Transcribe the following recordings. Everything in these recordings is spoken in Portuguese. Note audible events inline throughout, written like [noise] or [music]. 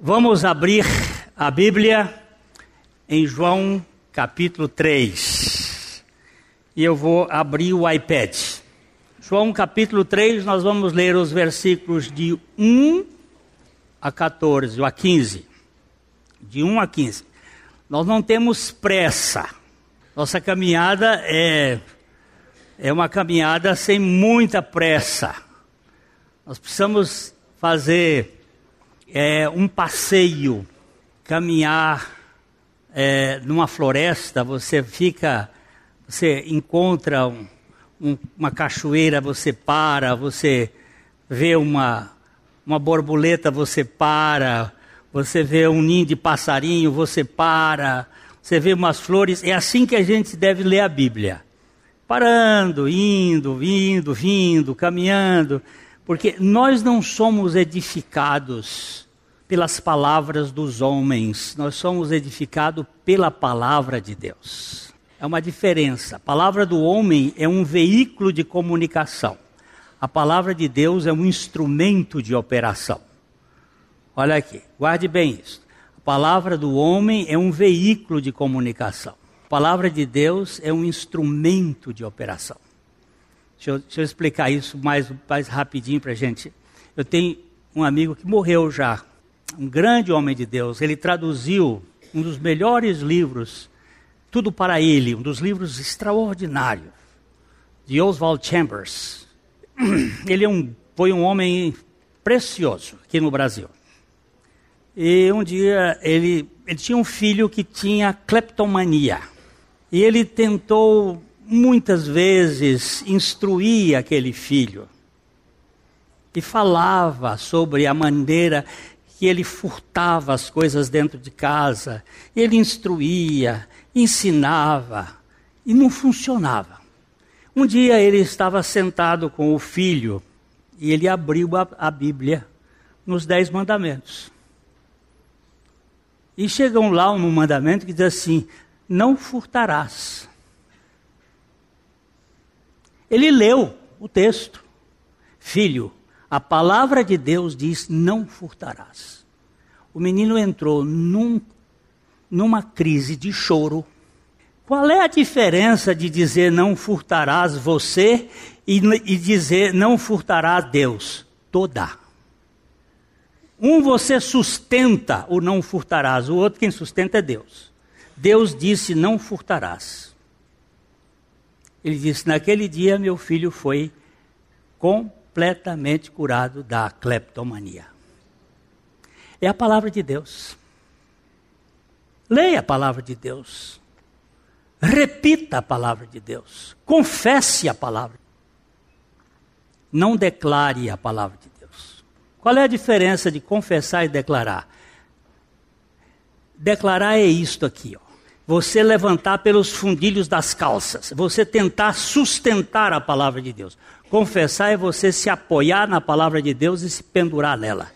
Vamos abrir a Bíblia em João capítulo 3. E eu vou abrir o iPad. João capítulo 3, nós vamos ler os versículos de 1 a 14, ou a 15. De 1 a 15. Nós não temos pressa. Nossa caminhada é, é uma caminhada sem muita pressa. Nós precisamos fazer é, um passeio, caminhar é, numa floresta, você fica, você encontra um, um, uma cachoeira, você para, você vê uma, uma borboleta, você para, você vê um ninho de passarinho, você para, você vê umas flores. É assim que a gente deve ler a Bíblia. Parando, indo, indo, vindo, caminhando. Porque nós não somos edificados pelas palavras dos homens, nós somos edificados pela palavra de Deus. É uma diferença. A palavra do homem é um veículo de comunicação. A palavra de Deus é um instrumento de operação. Olha aqui, guarde bem isso. A palavra do homem é um veículo de comunicação. A palavra de Deus é um instrumento de operação. Deixa eu, deixa eu explicar isso mais, mais rapidinho para a gente. Eu tenho um amigo que morreu já, um grande homem de Deus. Ele traduziu um dos melhores livros, Tudo para Ele, um dos livros extraordinários, de Oswald Chambers. [clears throat] Ele é um, foi um homem precioso aqui no Brasil. E um dia ele, ele tinha um filho que tinha cleptomania. E ele tentou muitas vezes instruía aquele filho e falava sobre a maneira que ele furtava as coisas dentro de casa, ele instruía, ensinava e não funcionava. Um dia ele estava sentado com o filho e ele abriu a, a Bíblia nos Dez Mandamentos. E chegam lá um mandamento que diz assim: Não furtarás. Ele leu o texto. Filho, a palavra de Deus diz: não furtarás. O menino entrou num, numa crise de choro. Qual é a diferença de dizer não furtarás você e, e dizer não furtarás Deus? Toda. Um você sustenta o não furtarás, o outro quem sustenta é Deus. Deus disse: não furtarás. Ele disse: Naquele dia meu filho foi completamente curado da cleptomania. É a palavra de Deus. Leia a palavra de Deus. Repita a palavra de Deus. Confesse a palavra. Não declare a palavra de Deus. Qual é a diferença de confessar e declarar? Declarar é isto aqui, ó você levantar pelos fundilhos das calças, você tentar sustentar a palavra de Deus. Confessar é você se apoiar na palavra de Deus e se pendurar nela.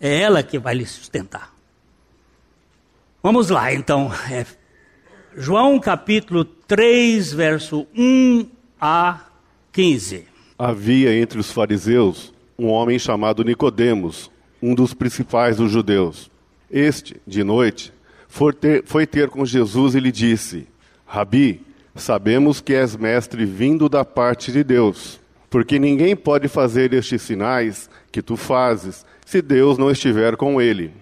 É ela que vai lhe sustentar. Vamos lá, então. É João capítulo 3, verso 1 a 15. Havia entre os fariseus um homem chamado Nicodemos, um dos principais dos judeus. Este, de noite, foi ter, foi ter com Jesus e lhe disse: Rabi, sabemos que és mestre vindo da parte de Deus, porque ninguém pode fazer estes sinais que tu fazes se Deus não estiver com ele.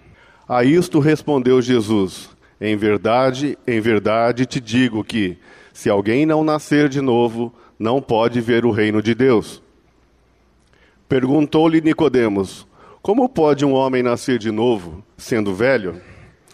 A isto respondeu Jesus: Em verdade, em verdade te digo que, se alguém não nascer de novo, não pode ver o reino de Deus. Perguntou-lhe Nicodemos: Como pode um homem nascer de novo, sendo velho?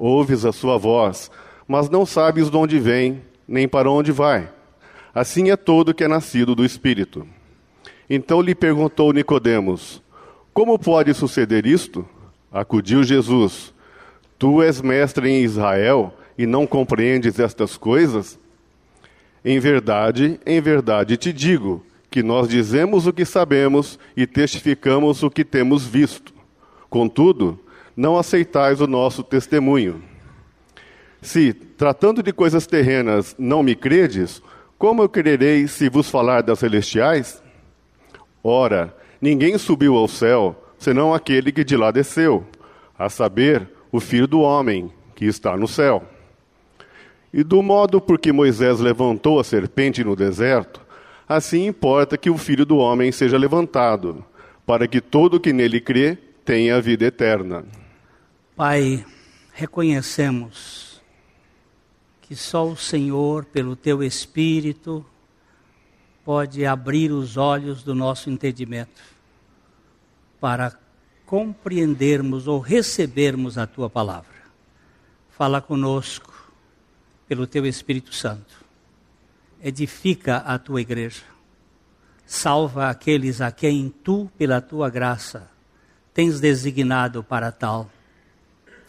ouves a sua voz, mas não sabes de onde vem, nem para onde vai. Assim é todo que é nascido do Espírito. Então lhe perguntou Nicodemos: Como pode suceder isto? Acudiu Jesus: Tu és mestre em Israel e não compreendes estas coisas? Em verdade, em verdade te digo que nós dizemos o que sabemos e testificamos o que temos visto. Contudo, não aceitais o nosso testemunho. Se, tratando de coisas terrenas, não me credes, como eu crerei se vos falar das celestiais? Ora, ninguém subiu ao céu, senão aquele que de lá desceu, a saber, o Filho do Homem, que está no céu. E do modo por que Moisés levantou a serpente no deserto, assim importa que o Filho do Homem seja levantado, para que todo que nele crê tenha a vida eterna. Pai, reconhecemos que só o Senhor, pelo teu Espírito, pode abrir os olhos do nosso entendimento para compreendermos ou recebermos a tua palavra. Fala conosco pelo teu Espírito Santo. Edifica a tua igreja. Salva aqueles a quem tu, pela tua graça, tens designado para tal.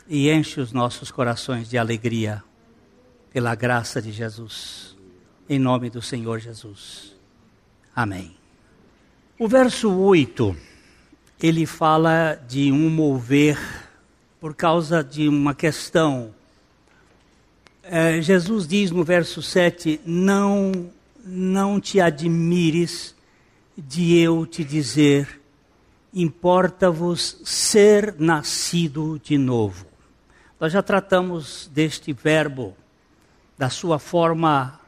E enche os nossos corações de alegria pela graça de Jesus. Em nome do Senhor Jesus. Amém. O verso 8, ele fala de um mover por causa de uma questão é, Jesus diz no verso 7: não, não te admires de eu te dizer, importa-vos ser nascido de novo. Nós já tratamos deste verbo, da sua forma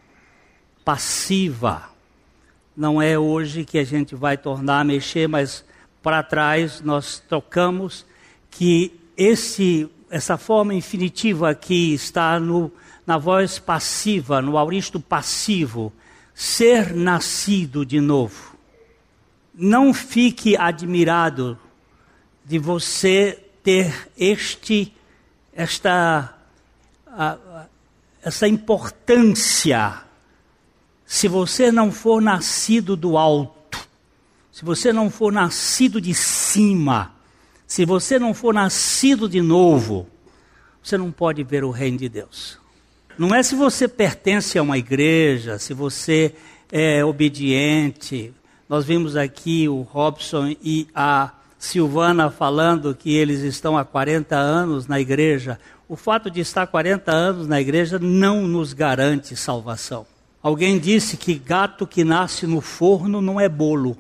passiva. Não é hoje que a gente vai tornar a mexer, mas para trás nós tocamos que esse, essa forma infinitiva aqui está no na voz passiva, no auristo passivo, ser nascido de novo. Não fique admirado de você ter este, esta, essa importância. Se você não for nascido do alto, se você não for nascido de cima, se você não for nascido de novo, você não pode ver o reino de Deus. Não é se você pertence a uma igreja, se você é obediente. Nós vimos aqui o Robson e a Silvana falando que eles estão há 40 anos na igreja. O fato de estar 40 anos na igreja não nos garante salvação. Alguém disse que gato que nasce no forno não é bolo.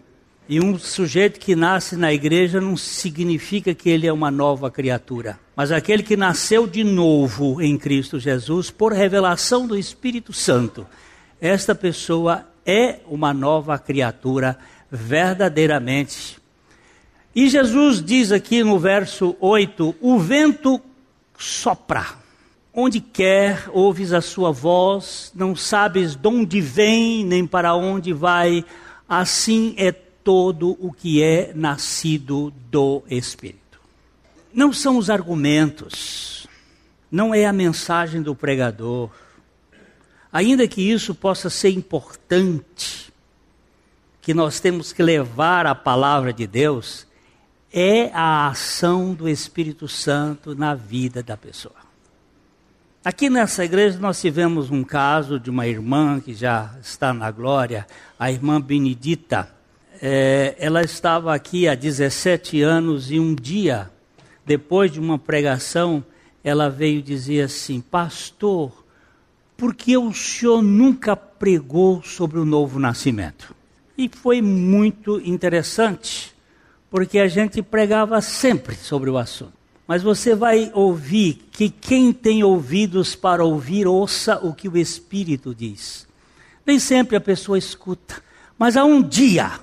E um sujeito que nasce na igreja não significa que ele é uma nova criatura. Mas aquele que nasceu de novo em Cristo Jesus, por revelação do Espírito Santo, esta pessoa é uma nova criatura verdadeiramente. E Jesus diz aqui no verso 8: O vento sopra. Onde quer ouves a sua voz, não sabes de onde vem nem para onde vai, assim é todo o que é nascido do Espírito. Não são os argumentos, não é a mensagem do pregador. Ainda que isso possa ser importante, que nós temos que levar a palavra de Deus, é a ação do Espírito Santo na vida da pessoa. Aqui nessa igreja nós tivemos um caso de uma irmã que já está na glória, a irmã Benedita é, ela estava aqui há 17 anos e um dia, depois de uma pregação, ela veio dizer assim: Pastor, por que o senhor nunca pregou sobre o novo nascimento? E foi muito interessante, porque a gente pregava sempre sobre o assunto. Mas você vai ouvir que quem tem ouvidos para ouvir, ouça o que o Espírito diz. Nem sempre a pessoa escuta, mas há um dia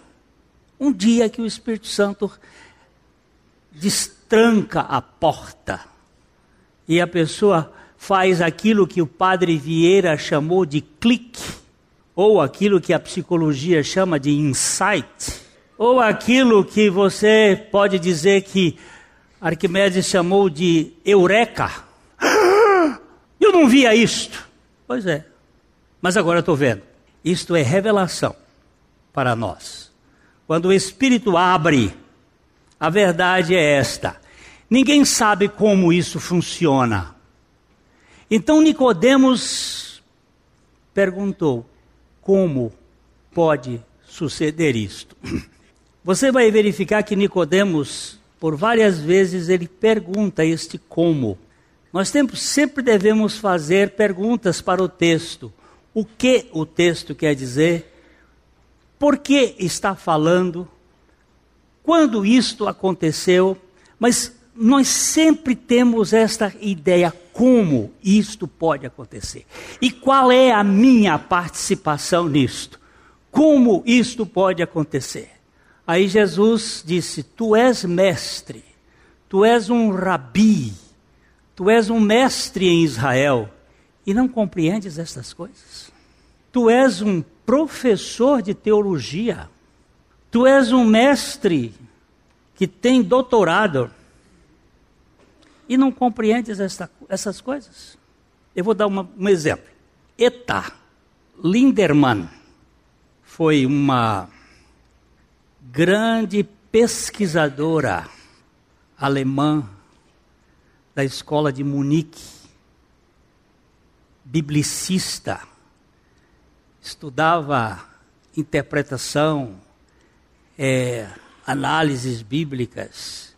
um dia que o Espírito Santo destranca a porta e a pessoa faz aquilo que o padre Vieira chamou de clique, ou aquilo que a psicologia chama de insight, ou aquilo que você pode dizer que Arquimedes chamou de eureka. [gasps] Eu não via isto. Pois é, mas agora estou vendo. Isto é revelação para nós. Quando o Espírito abre, a verdade é esta: Ninguém sabe como isso funciona. Então Nicodemos perguntou: como pode suceder isto? [clears throat] Você vai verificar que Nicodemos, por várias vezes, ele pergunta este como. Nós sempre devemos fazer perguntas para o texto. O que o texto quer dizer? Por que está falando? Quando isto aconteceu? Mas nós sempre temos esta ideia como isto pode acontecer. E qual é a minha participação nisto? Como isto pode acontecer? Aí Jesus disse: Tu és mestre, tu és um rabi, tu és um mestre em Israel e não compreendes estas coisas? Tu és um professor de teologia, tu és um mestre que tem doutorado e não compreendes esta, essas coisas? Eu vou dar uma, um exemplo. Eta Linderman foi uma grande pesquisadora alemã da escola de Munique, biblicista, estudava interpretação, é, análises bíblicas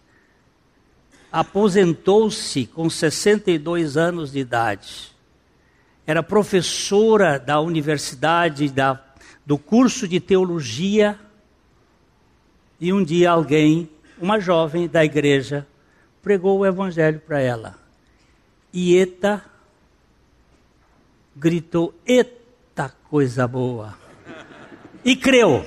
aposentou-se com 62 anos de idade. Era professora da universidade, da, do curso de teologia. E um dia alguém, uma jovem da igreja, pregou o evangelho para ela. E Eta gritou: Eita coisa boa! E creu.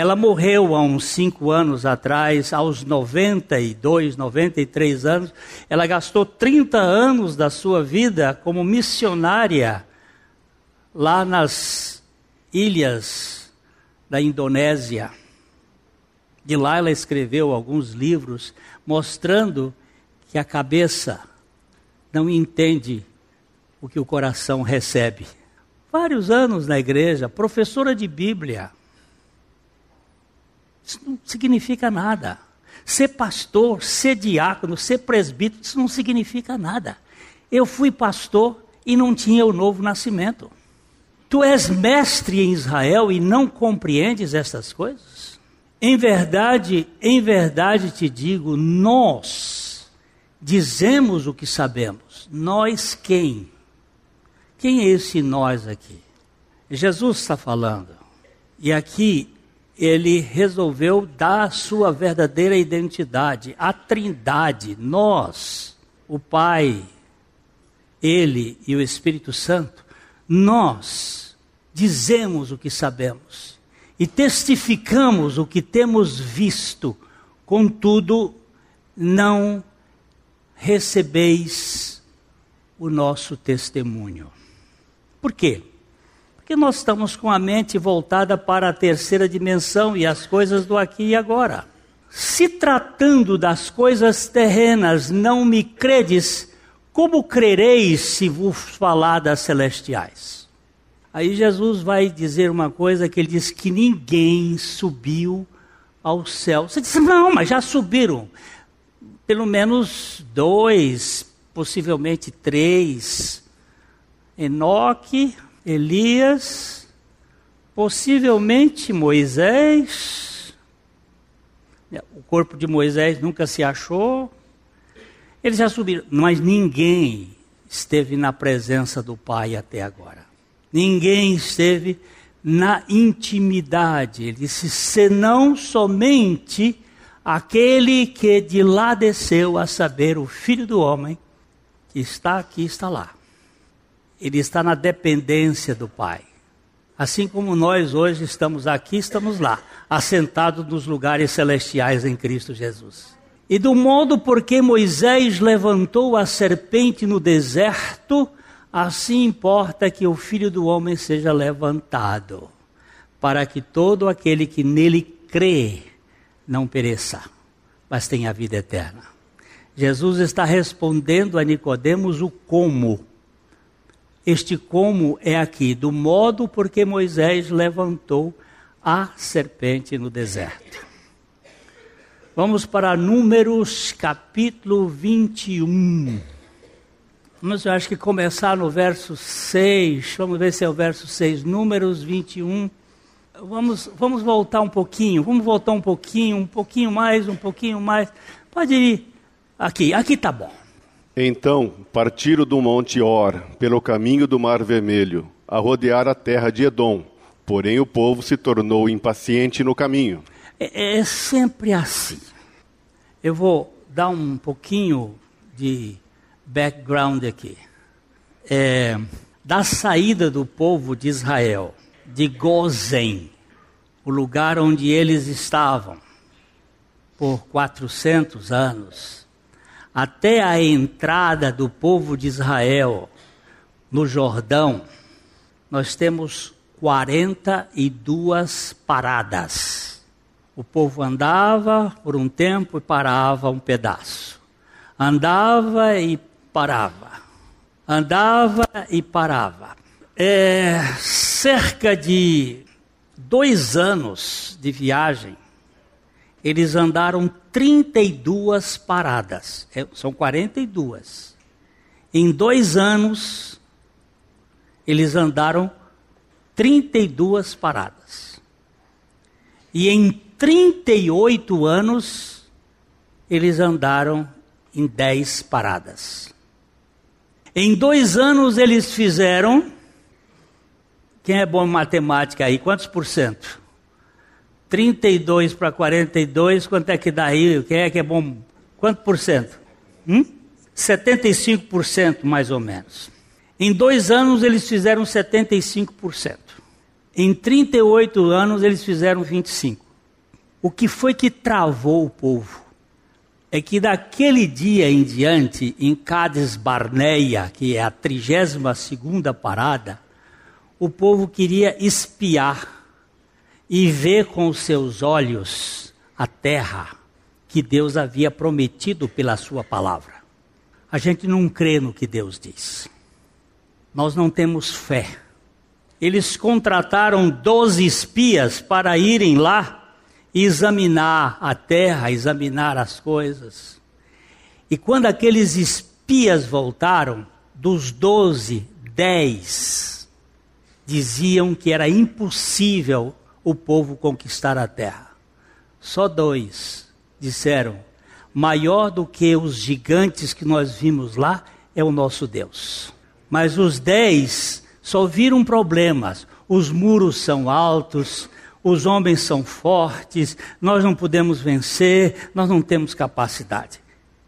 Ela morreu há uns cinco anos atrás, aos 92, 93 anos. Ela gastou 30 anos da sua vida como missionária lá nas ilhas da Indonésia. De lá ela escreveu alguns livros mostrando que a cabeça não entende o que o coração recebe. Vários anos na igreja, professora de Bíblia isso não significa nada. Ser pastor, ser diácono, ser presbítero, isso não significa nada. Eu fui pastor e não tinha o novo nascimento. Tu és mestre em Israel e não compreendes estas coisas? Em verdade, em verdade te digo, nós dizemos o que sabemos. Nós quem? Quem é esse nós aqui? Jesus está falando. E aqui ele resolveu dar a sua verdadeira identidade, a Trindade, nós, o Pai, ele e o Espírito Santo, nós dizemos o que sabemos e testificamos o que temos visto, contudo, não recebeis o nosso testemunho. Por quê? Porque nós estamos com a mente voltada para a terceira dimensão e as coisas do aqui e agora. Se tratando das coisas terrenas não me credes, como crereis se vos falar das celestiais? Aí Jesus vai dizer uma coisa que ele diz que ninguém subiu ao céu. Você diz, não, mas já subiram. Pelo menos dois, possivelmente três. Enoque, Elias, possivelmente Moisés. O corpo de Moisés nunca se achou. Eles já subiram, mas ninguém esteve na presença do Pai até agora. Ninguém esteve na intimidade. Ele disse: senão somente aquele que de lá desceu, a saber, o Filho do Homem, que está aqui, está lá ele está na dependência do Pai. Assim como nós hoje estamos aqui, estamos lá, assentados nos lugares celestiais em Cristo Jesus. E do modo por que Moisés levantou a serpente no deserto, assim importa que o filho do homem seja levantado, para que todo aquele que nele crê não pereça, mas tenha vida eterna. Jesus está respondendo a Nicodemos o como este como é aqui, do modo porque Moisés levantou a serpente no deserto. Vamos para Números capítulo 21. Vamos, eu acho que começar no verso 6. Vamos ver se é o verso 6. Números 21. Vamos, vamos voltar um pouquinho. Vamos voltar um pouquinho, um pouquinho mais, um pouquinho mais. Pode ir aqui. Aqui tá bom. Então partiram do monte Or, pelo caminho do Mar Vermelho, a rodear a terra de Edom. Porém o povo se tornou impaciente no caminho. É, é sempre assim. Eu vou dar um pouquinho de background aqui. É, da saída do povo de Israel de Gozen, o lugar onde eles estavam por 400 anos, até a entrada do povo de Israel no Jordão, nós temos 42 paradas. O povo andava por um tempo e parava um pedaço. Andava e parava. Andava e parava. É, cerca de dois anos de viagem, eles andaram 32 paradas. É, são 42. Em dois anos, eles andaram 32 paradas. E em 38 anos, eles andaram em 10 paradas. Em dois anos, eles fizeram. Quem é bom em matemática aí? Quantos por cento? 32 para 42, quanto é que dá aí? Quem é que é bom? Quanto por cento? Hum? 75% mais ou menos. Em dois anos eles fizeram 75%. Em 38 anos eles fizeram 25%. O que foi que travou o povo? É que daquele dia em diante, em Cades Barneia, que é a 32 segunda parada, o povo queria espiar e ver com os seus olhos a terra que Deus havia prometido pela sua palavra. A gente não crê no que Deus diz. Nós não temos fé. Eles contrataram doze espias para irem lá examinar a terra, examinar as coisas. E quando aqueles espias voltaram, dos doze, dez diziam que era impossível o povo conquistar a terra. Só dois disseram: maior do que os gigantes que nós vimos lá é o nosso Deus. Mas os dez só viram problemas. Os muros são altos, os homens são fortes, nós não podemos vencer, nós não temos capacidade.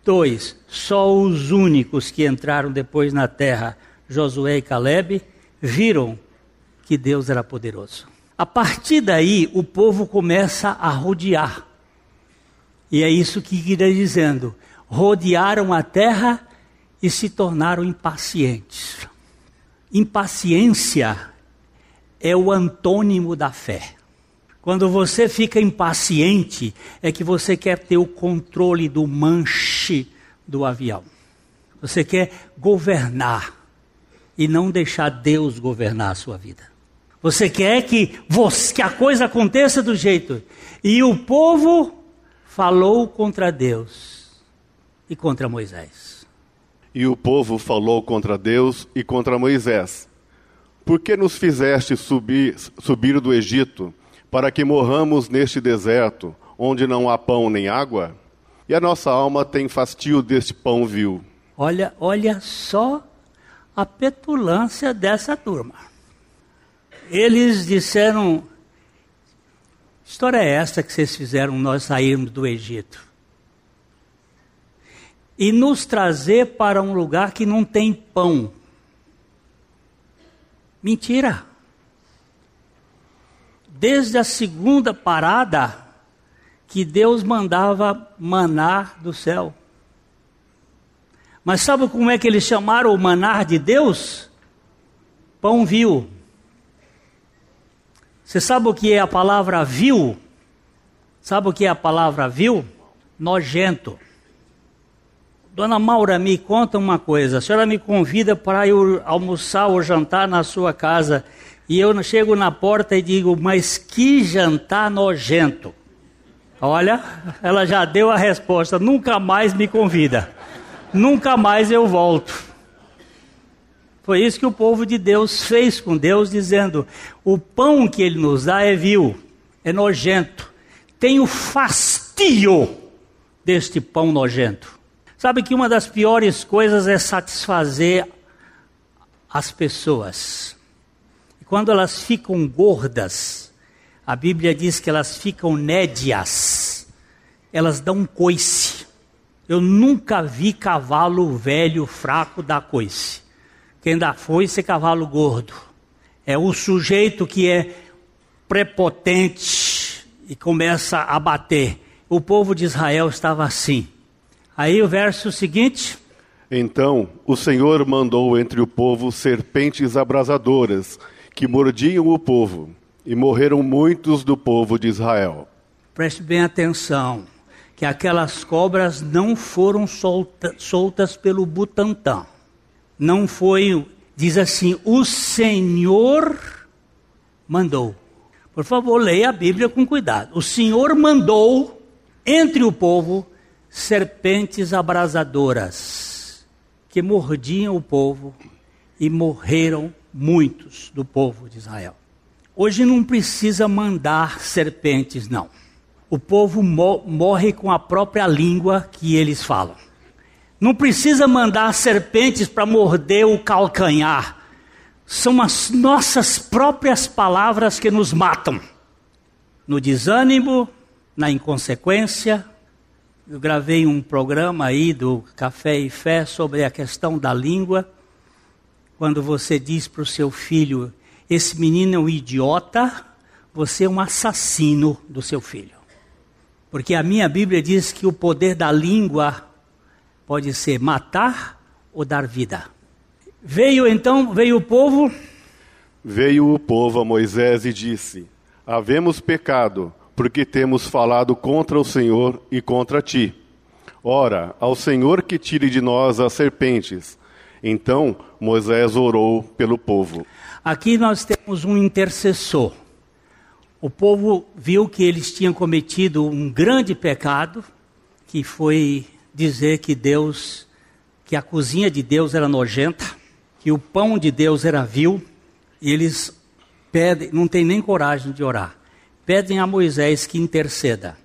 Dois, só os únicos que entraram depois na terra, Josué e Caleb, viram que Deus era poderoso. A partir daí, o povo começa a rodear. E é isso que está dizendo. Rodearam a terra e se tornaram impacientes. Impaciência é o antônimo da fé. Quando você fica impaciente, é que você quer ter o controle do manche do avião. Você quer governar e não deixar Deus governar a sua vida. Você quer que, você, que a coisa aconteça do jeito. E o povo falou contra Deus e contra Moisés. E o povo falou contra Deus e contra Moisés. Por que nos fizeste subir, subir do Egito, para que morramos neste deserto, onde não há pão nem água? E a nossa alma tem fastio deste pão vil. Olha, olha só a petulância dessa turma eles disseram: história é essa que vocês fizeram nós sairmos do Egito? E nos trazer para um lugar que não tem pão. Mentira. Desde a segunda parada, que Deus mandava manar do céu. Mas sabe como é que eles chamaram o manar de Deus? Pão vil. Você sabe o que é a palavra vil? Sabe o que é a palavra vil? Nojento. Dona Maura, me conta uma coisa. A senhora me convida para eu almoçar ou jantar na sua casa. E eu chego na porta e digo, mas que jantar nojento. Olha, ela já deu a resposta: nunca mais me convida, nunca mais eu volto. Foi isso que o povo de Deus fez com Deus, dizendo: o pão que ele nos dá é vil, é nojento, tem o fastio deste pão nojento. Sabe que uma das piores coisas é satisfazer as pessoas. E quando elas ficam gordas, a Bíblia diz que elas ficam nédias, elas dão coice. Eu nunca vi cavalo velho, fraco dar coice. Quem dá foice é cavalo gordo. É o sujeito que é prepotente e começa a bater. O povo de Israel estava assim. Aí o verso seguinte. Então o Senhor mandou entre o povo serpentes abrasadoras que mordiam o povo e morreram muitos do povo de Israel. Preste bem atenção, que aquelas cobras não foram solta, soltas pelo Butantã. Não foi, diz assim, o Senhor mandou. Por favor, leia a Bíblia com cuidado. O Senhor mandou entre o povo serpentes abrasadoras que mordiam o povo e morreram muitos do povo de Israel. Hoje não precisa mandar serpentes, não. O povo mo morre com a própria língua que eles falam. Não precisa mandar serpentes para morder o calcanhar. São as nossas próprias palavras que nos matam. No desânimo, na inconsequência. Eu gravei um programa aí do Café e Fé sobre a questão da língua. Quando você diz para o seu filho, esse menino é um idiota, você é um assassino do seu filho. Porque a minha Bíblia diz que o poder da língua pode ser matar ou dar vida. Veio então, veio o povo. Veio o povo a Moisés e disse: Havemos pecado, porque temos falado contra o Senhor e contra ti. Ora, ao Senhor que tire de nós as serpentes. Então Moisés orou pelo povo. Aqui nós temos um intercessor. O povo viu que eles tinham cometido um grande pecado, que foi dizer que Deus, que a cozinha de Deus era nojenta, que o pão de Deus era vil, e eles pedem, não tem nem coragem de orar. Pedem a Moisés que interceda.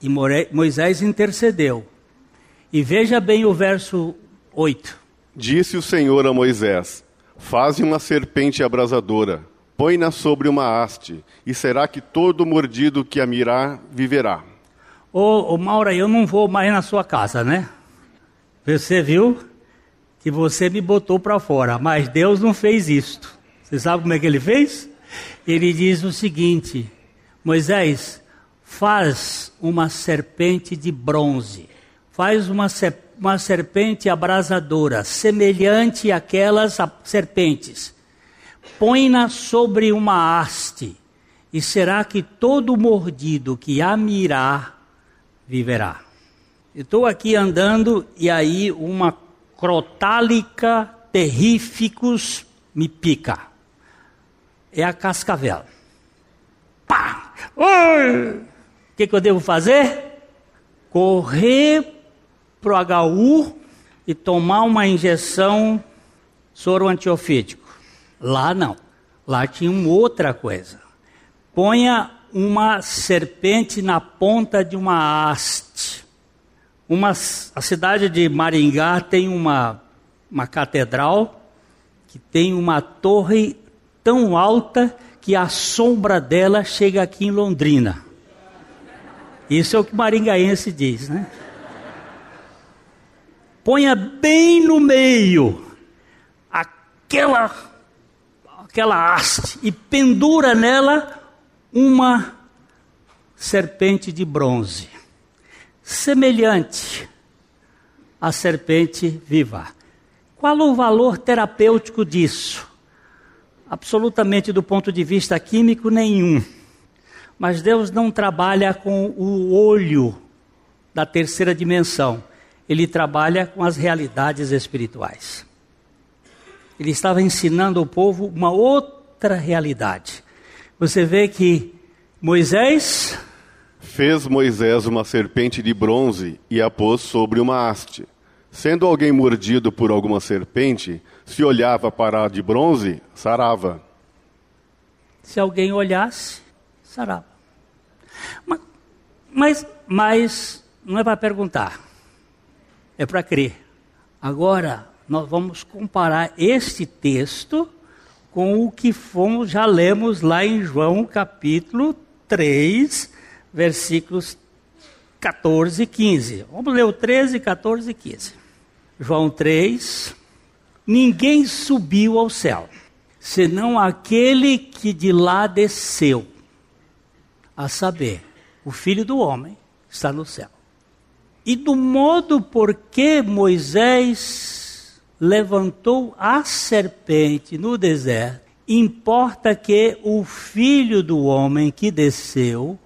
E Moisés intercedeu. E veja bem o verso 8. Disse o Senhor a Moisés: Faze uma serpente abrasadora, põe-na sobre uma haste, e será que todo mordido que a mirar viverá. Ô, ô Maura, eu não vou mais na sua casa, né? Você viu que você me botou para fora, mas Deus não fez isto. Você sabe como é que ele fez? Ele diz o seguinte: Moisés, faz uma serpente de bronze, faz uma uma serpente abrasadora, semelhante àquelas serpentes. Põe-na sobre uma haste, e será que todo mordido que a mirar viverá. Estou aqui andando e aí uma crotálica terríficos me pica. É a cascavel. Pá! O que, que eu devo fazer? Correr para o HU e tomar uma injeção soro antiofídico. Lá não. Lá tinha uma outra coisa. Ponha uma serpente na ponta de uma haste. Uma, a cidade de Maringá tem uma, uma catedral que tem uma torre tão alta que a sombra dela chega aqui em Londrina. Isso é o que maringaense diz, né? ponha bem no meio aquela, aquela haste e pendura nela uma serpente de bronze, semelhante à serpente viva. Qual o valor terapêutico disso? Absolutamente do ponto de vista químico, nenhum. Mas Deus não trabalha com o olho da terceira dimensão ele trabalha com as realidades espirituais. Ele estava ensinando ao povo uma outra realidade. Você vê que Moisés Fez Moisés uma serpente de bronze e a pôs sobre uma haste. Sendo alguém mordido por alguma serpente, se olhava para a de bronze, sarava. Se alguém olhasse, sarava. Mas, mas, mas não é para perguntar, é para crer. Agora, nós vamos comparar este texto com o que fomos, já lemos lá em João capítulo 3, versículos 14 e 15. Vamos ler o 13, 14 e 15. João 3. Ninguém subiu ao céu, senão aquele que de lá desceu, a saber, o Filho do Homem está no céu. E do modo por que Moisés levantou a serpente no deserto, importa que o Filho do Homem que desceu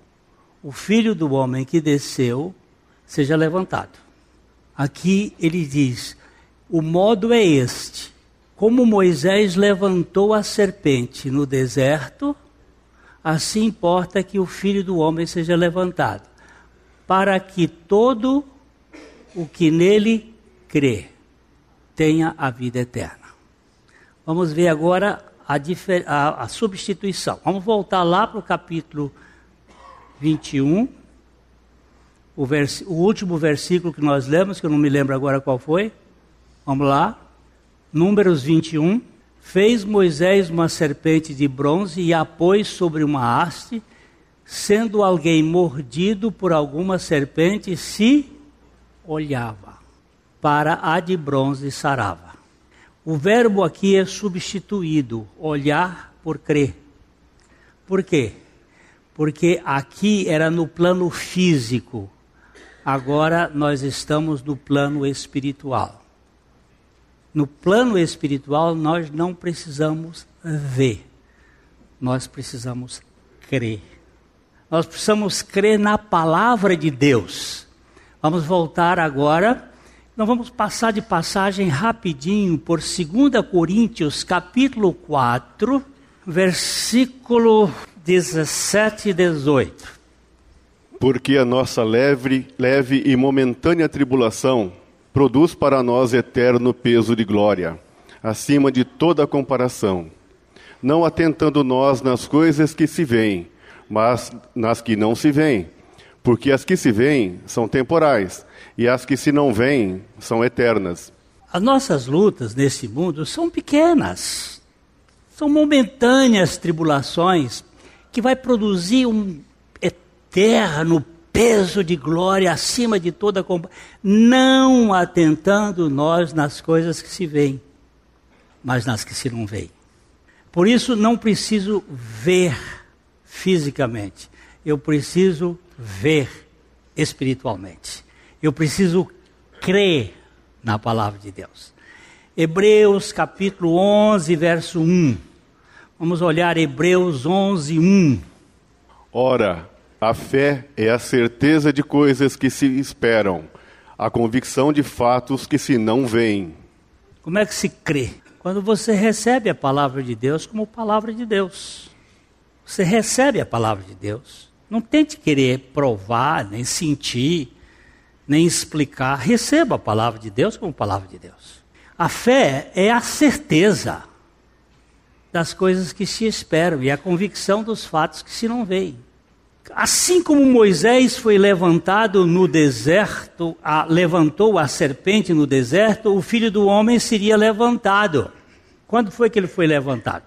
o filho do homem que desceu seja levantado. Aqui ele diz: o modo é este. Como Moisés levantou a serpente no deserto, assim importa que o filho do homem seja levantado, para que todo o que nele crê tenha a vida eterna. Vamos ver agora a, a, a substituição. Vamos voltar lá para o capítulo 21, o, o último versículo que nós lemos, que eu não me lembro agora qual foi. Vamos lá. Números 21. Fez Moisés uma serpente de bronze e a pôs sobre uma haste, sendo alguém mordido por alguma serpente, se olhava para a de bronze sarava. O verbo aqui é substituído, olhar por crer. Por quê? porque aqui era no plano físico, agora nós estamos no plano espiritual. No plano espiritual, nós não precisamos ver, nós precisamos crer. Nós precisamos crer na palavra de Deus. Vamos voltar agora. Nós vamos passar de passagem rapidinho por 2 Coríntios, capítulo 4, versículo 17 e 18. Porque a nossa leve, leve e momentânea tribulação produz para nós eterno peso de glória, acima de toda comparação. Não atentando nós nas coisas que se veem, mas nas que não se veem. Porque as que se veem são temporais, e as que se não veem são eternas. As nossas lutas nesse mundo são pequenas, são momentâneas tribulações que vai produzir um eterno peso de glória acima de toda comparação, não atentando nós nas coisas que se veem, mas nas que se não veem. Por isso não preciso ver fisicamente, eu preciso ver espiritualmente. Eu preciso crer na palavra de Deus. Hebreus capítulo 11, verso 1. Vamos olhar Hebreus 11, 1. Ora, a fé é a certeza de coisas que se esperam, a convicção de fatos que se não veem. Como é que se crê? Quando você recebe a palavra de Deus como palavra de Deus. Você recebe a palavra de Deus. Não tente querer provar, nem sentir, nem explicar. Receba a palavra de Deus como palavra de Deus. A fé é a certeza das coisas que se esperam e a convicção dos fatos que se não veem. Assim como Moisés foi levantado no deserto, a, levantou a serpente no deserto, o filho do homem seria levantado. Quando foi que ele foi levantado?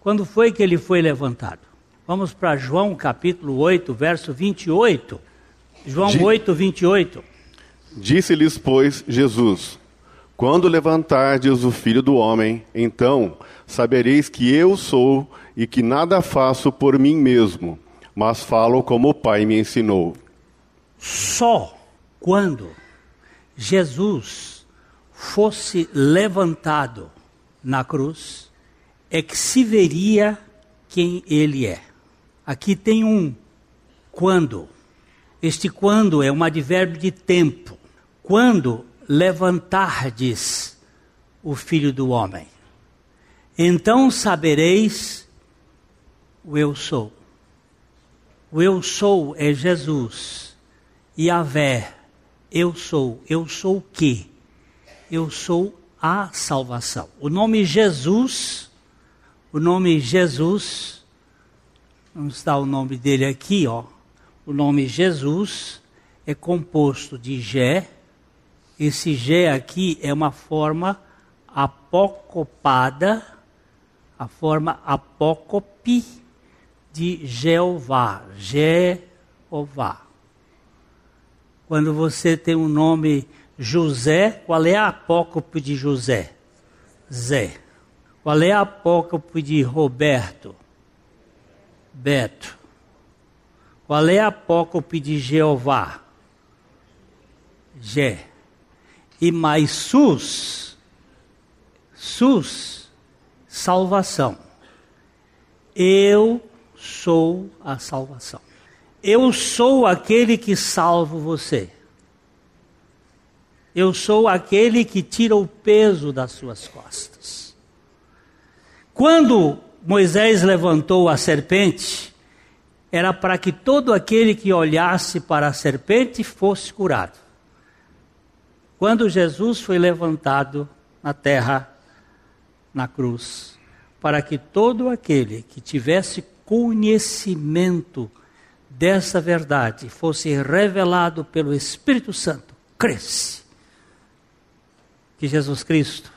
Quando foi que ele foi levantado? Vamos para João capítulo 8, verso 28. João Di 8, 28. Disse-lhes, pois, Jesus: Quando levantardes o filho do homem, então sabereis que eu sou e que nada faço por mim mesmo, mas falo como o Pai me ensinou. Só quando Jesus fosse levantado na cruz é que se veria quem ele é. Aqui tem um quando. Este quando é um advérbio de tempo. Quando levantardes o filho do homem então sabereis o eu sou. O eu sou é Jesus. E a vé, eu sou. Eu sou o quê? Eu sou a salvação. O nome Jesus, o nome Jesus, não está o nome dele aqui, ó. O nome Jesus é composto de Gé. Esse Gé aqui é uma forma apocopada, a forma apócope de Jeová, Jeová. Quando você tem um nome José, qual é a apócope de José? Zé. Qual é a apócope de Roberto? Beto. Qual é a apócope de Jeová? Jé. E mais sus, sus, salvação. Eu sou a salvação. Eu sou aquele que salvo você. Eu sou aquele que tira o peso das suas costas. Quando Moisés levantou a serpente, era para que todo aquele que olhasse para a serpente fosse curado. Quando Jesus foi levantado na terra, na cruz, para que todo aquele que tivesse conhecimento dessa verdade fosse revelado pelo Espírito Santo, cresce que Jesus Cristo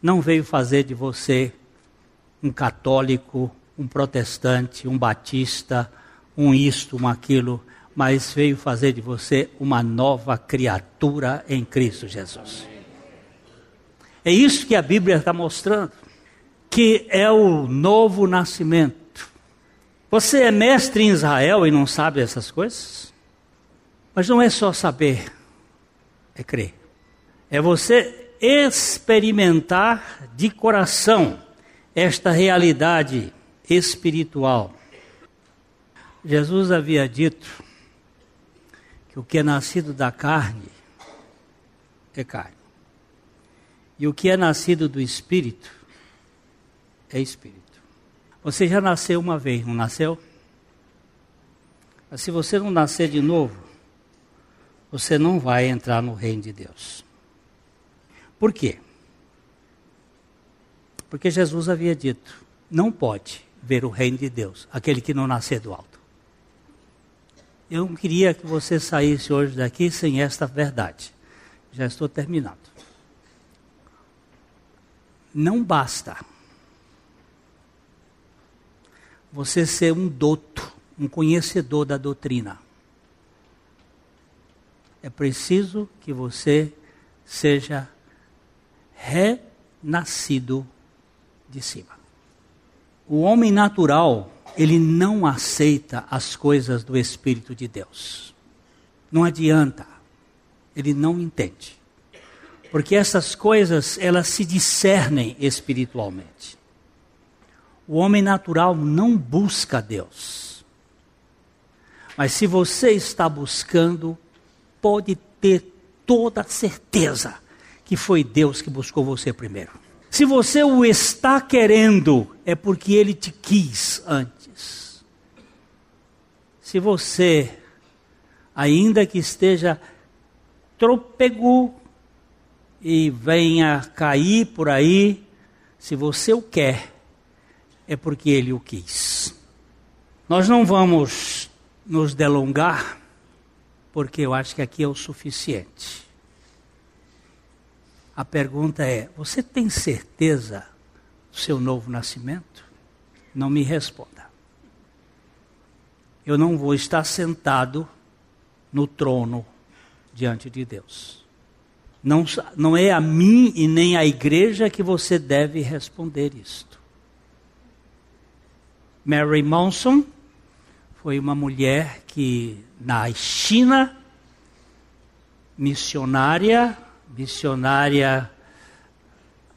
não veio fazer de você um católico, um protestante, um batista, um isto, um aquilo, mas veio fazer de você uma nova criatura em Cristo Jesus. É isso que a Bíblia está mostrando, que é o novo nascimento. Você é mestre em Israel e não sabe essas coisas? Mas não é só saber, é crer. É você experimentar de coração esta realidade espiritual. Jesus havia dito que o que é nascido da carne é carne, e o que é nascido do espírito é espírito. Você já nasceu uma vez, não nasceu? Mas se você não nascer de novo, você não vai entrar no reino de Deus. Por quê? Porque Jesus havia dito: não pode ver o reino de Deus, aquele que não nascer do alto. Eu não queria que você saísse hoje daqui sem esta verdade. Já estou terminando. Não basta você ser um douto, um conhecedor da doutrina. É preciso que você seja renascido de cima. O homem natural, ele não aceita as coisas do Espírito de Deus. Não adianta. Ele não entende. Porque essas coisas, elas se discernem espiritualmente. O homem natural não busca Deus. Mas se você está buscando, pode ter toda certeza que foi Deus que buscou você primeiro. Se você o está querendo, é porque ele te quis antes. Se você, ainda que esteja tropego e venha cair por aí, se você o quer, é porque ele o quis. Nós não vamos nos delongar, porque eu acho que aqui é o suficiente. A pergunta é: você tem certeza do seu novo nascimento? Não me responda. Eu não vou estar sentado no trono diante de Deus. Não, não é a mim e nem a igreja que você deve responder isto. Mary Monson foi uma mulher que na China, missionária, missionária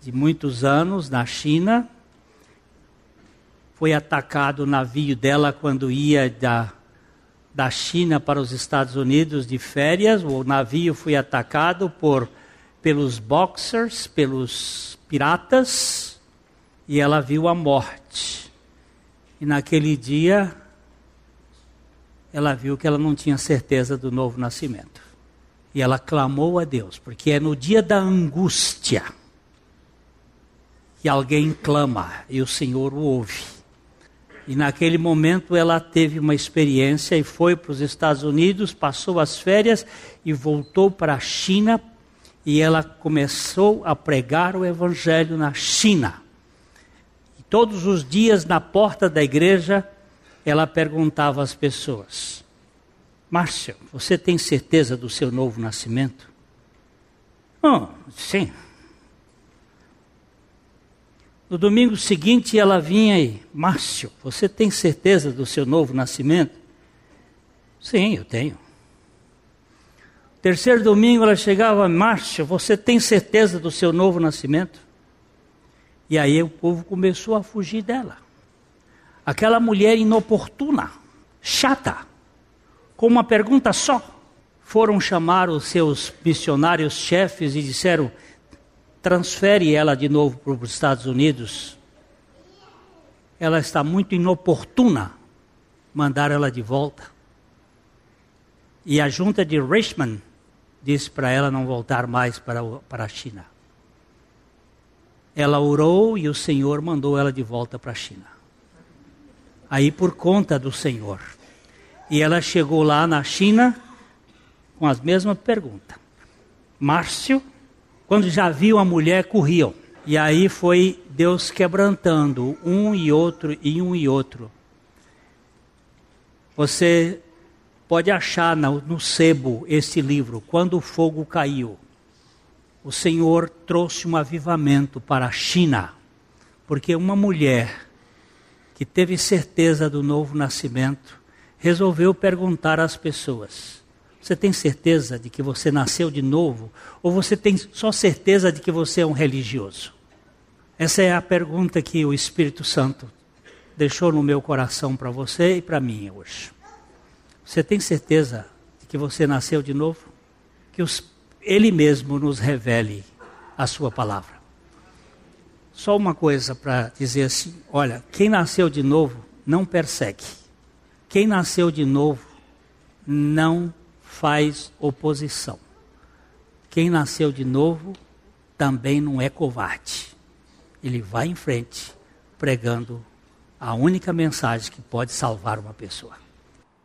de muitos anos na China. Foi atacado o navio dela quando ia da, da China para os Estados Unidos de férias. O navio foi atacado por, pelos boxers, pelos piratas, e ela viu a morte. E naquele dia, ela viu que ela não tinha certeza do novo nascimento. E ela clamou a Deus, porque é no dia da angústia que alguém clama e o Senhor o ouve. E naquele momento ela teve uma experiência e foi para os Estados Unidos, passou as férias e voltou para a China e ela começou a pregar o evangelho na China. E todos os dias na porta da igreja ela perguntava às pessoas: Márcia, você tem certeza do seu novo nascimento? Oh, sim. No domingo seguinte ela vinha e, Márcio, você tem certeza do seu novo nascimento? Sim, eu tenho. Terceiro domingo ela chegava, Márcio, você tem certeza do seu novo nascimento? E aí o povo começou a fugir dela. Aquela mulher inoportuna, chata, com uma pergunta só. Foram chamar os seus missionários chefes e disseram: transfere ela de novo para os Estados Unidos. Ela está muito inoportuna. Mandar ela de volta. E a junta de Richmond disse para ela não voltar mais para, para a China. Ela orou e o Senhor mandou ela de volta para a China. Aí, por conta do Senhor. E ela chegou lá na China com as mesmas perguntas. Márcio, quando já viu a mulher, corriam. E aí foi Deus quebrantando um e outro e um e outro. Você pode achar no, no sebo esse livro, Quando o Fogo Caiu. O Senhor trouxe um avivamento para a China, porque uma mulher que teve certeza do novo nascimento resolveu perguntar às pessoas: você tem certeza de que você nasceu de novo? Ou você tem só certeza de que você é um religioso? Essa é a pergunta que o Espírito Santo deixou no meu coração para você e para mim hoje. Você tem certeza de que você nasceu de novo? Que os, Ele mesmo nos revele a Sua palavra. Só uma coisa para dizer assim: olha, quem nasceu de novo não persegue. Quem nasceu de novo não faz oposição. Quem nasceu de novo também não é covarde. Ele vai em frente pregando a única mensagem que pode salvar uma pessoa.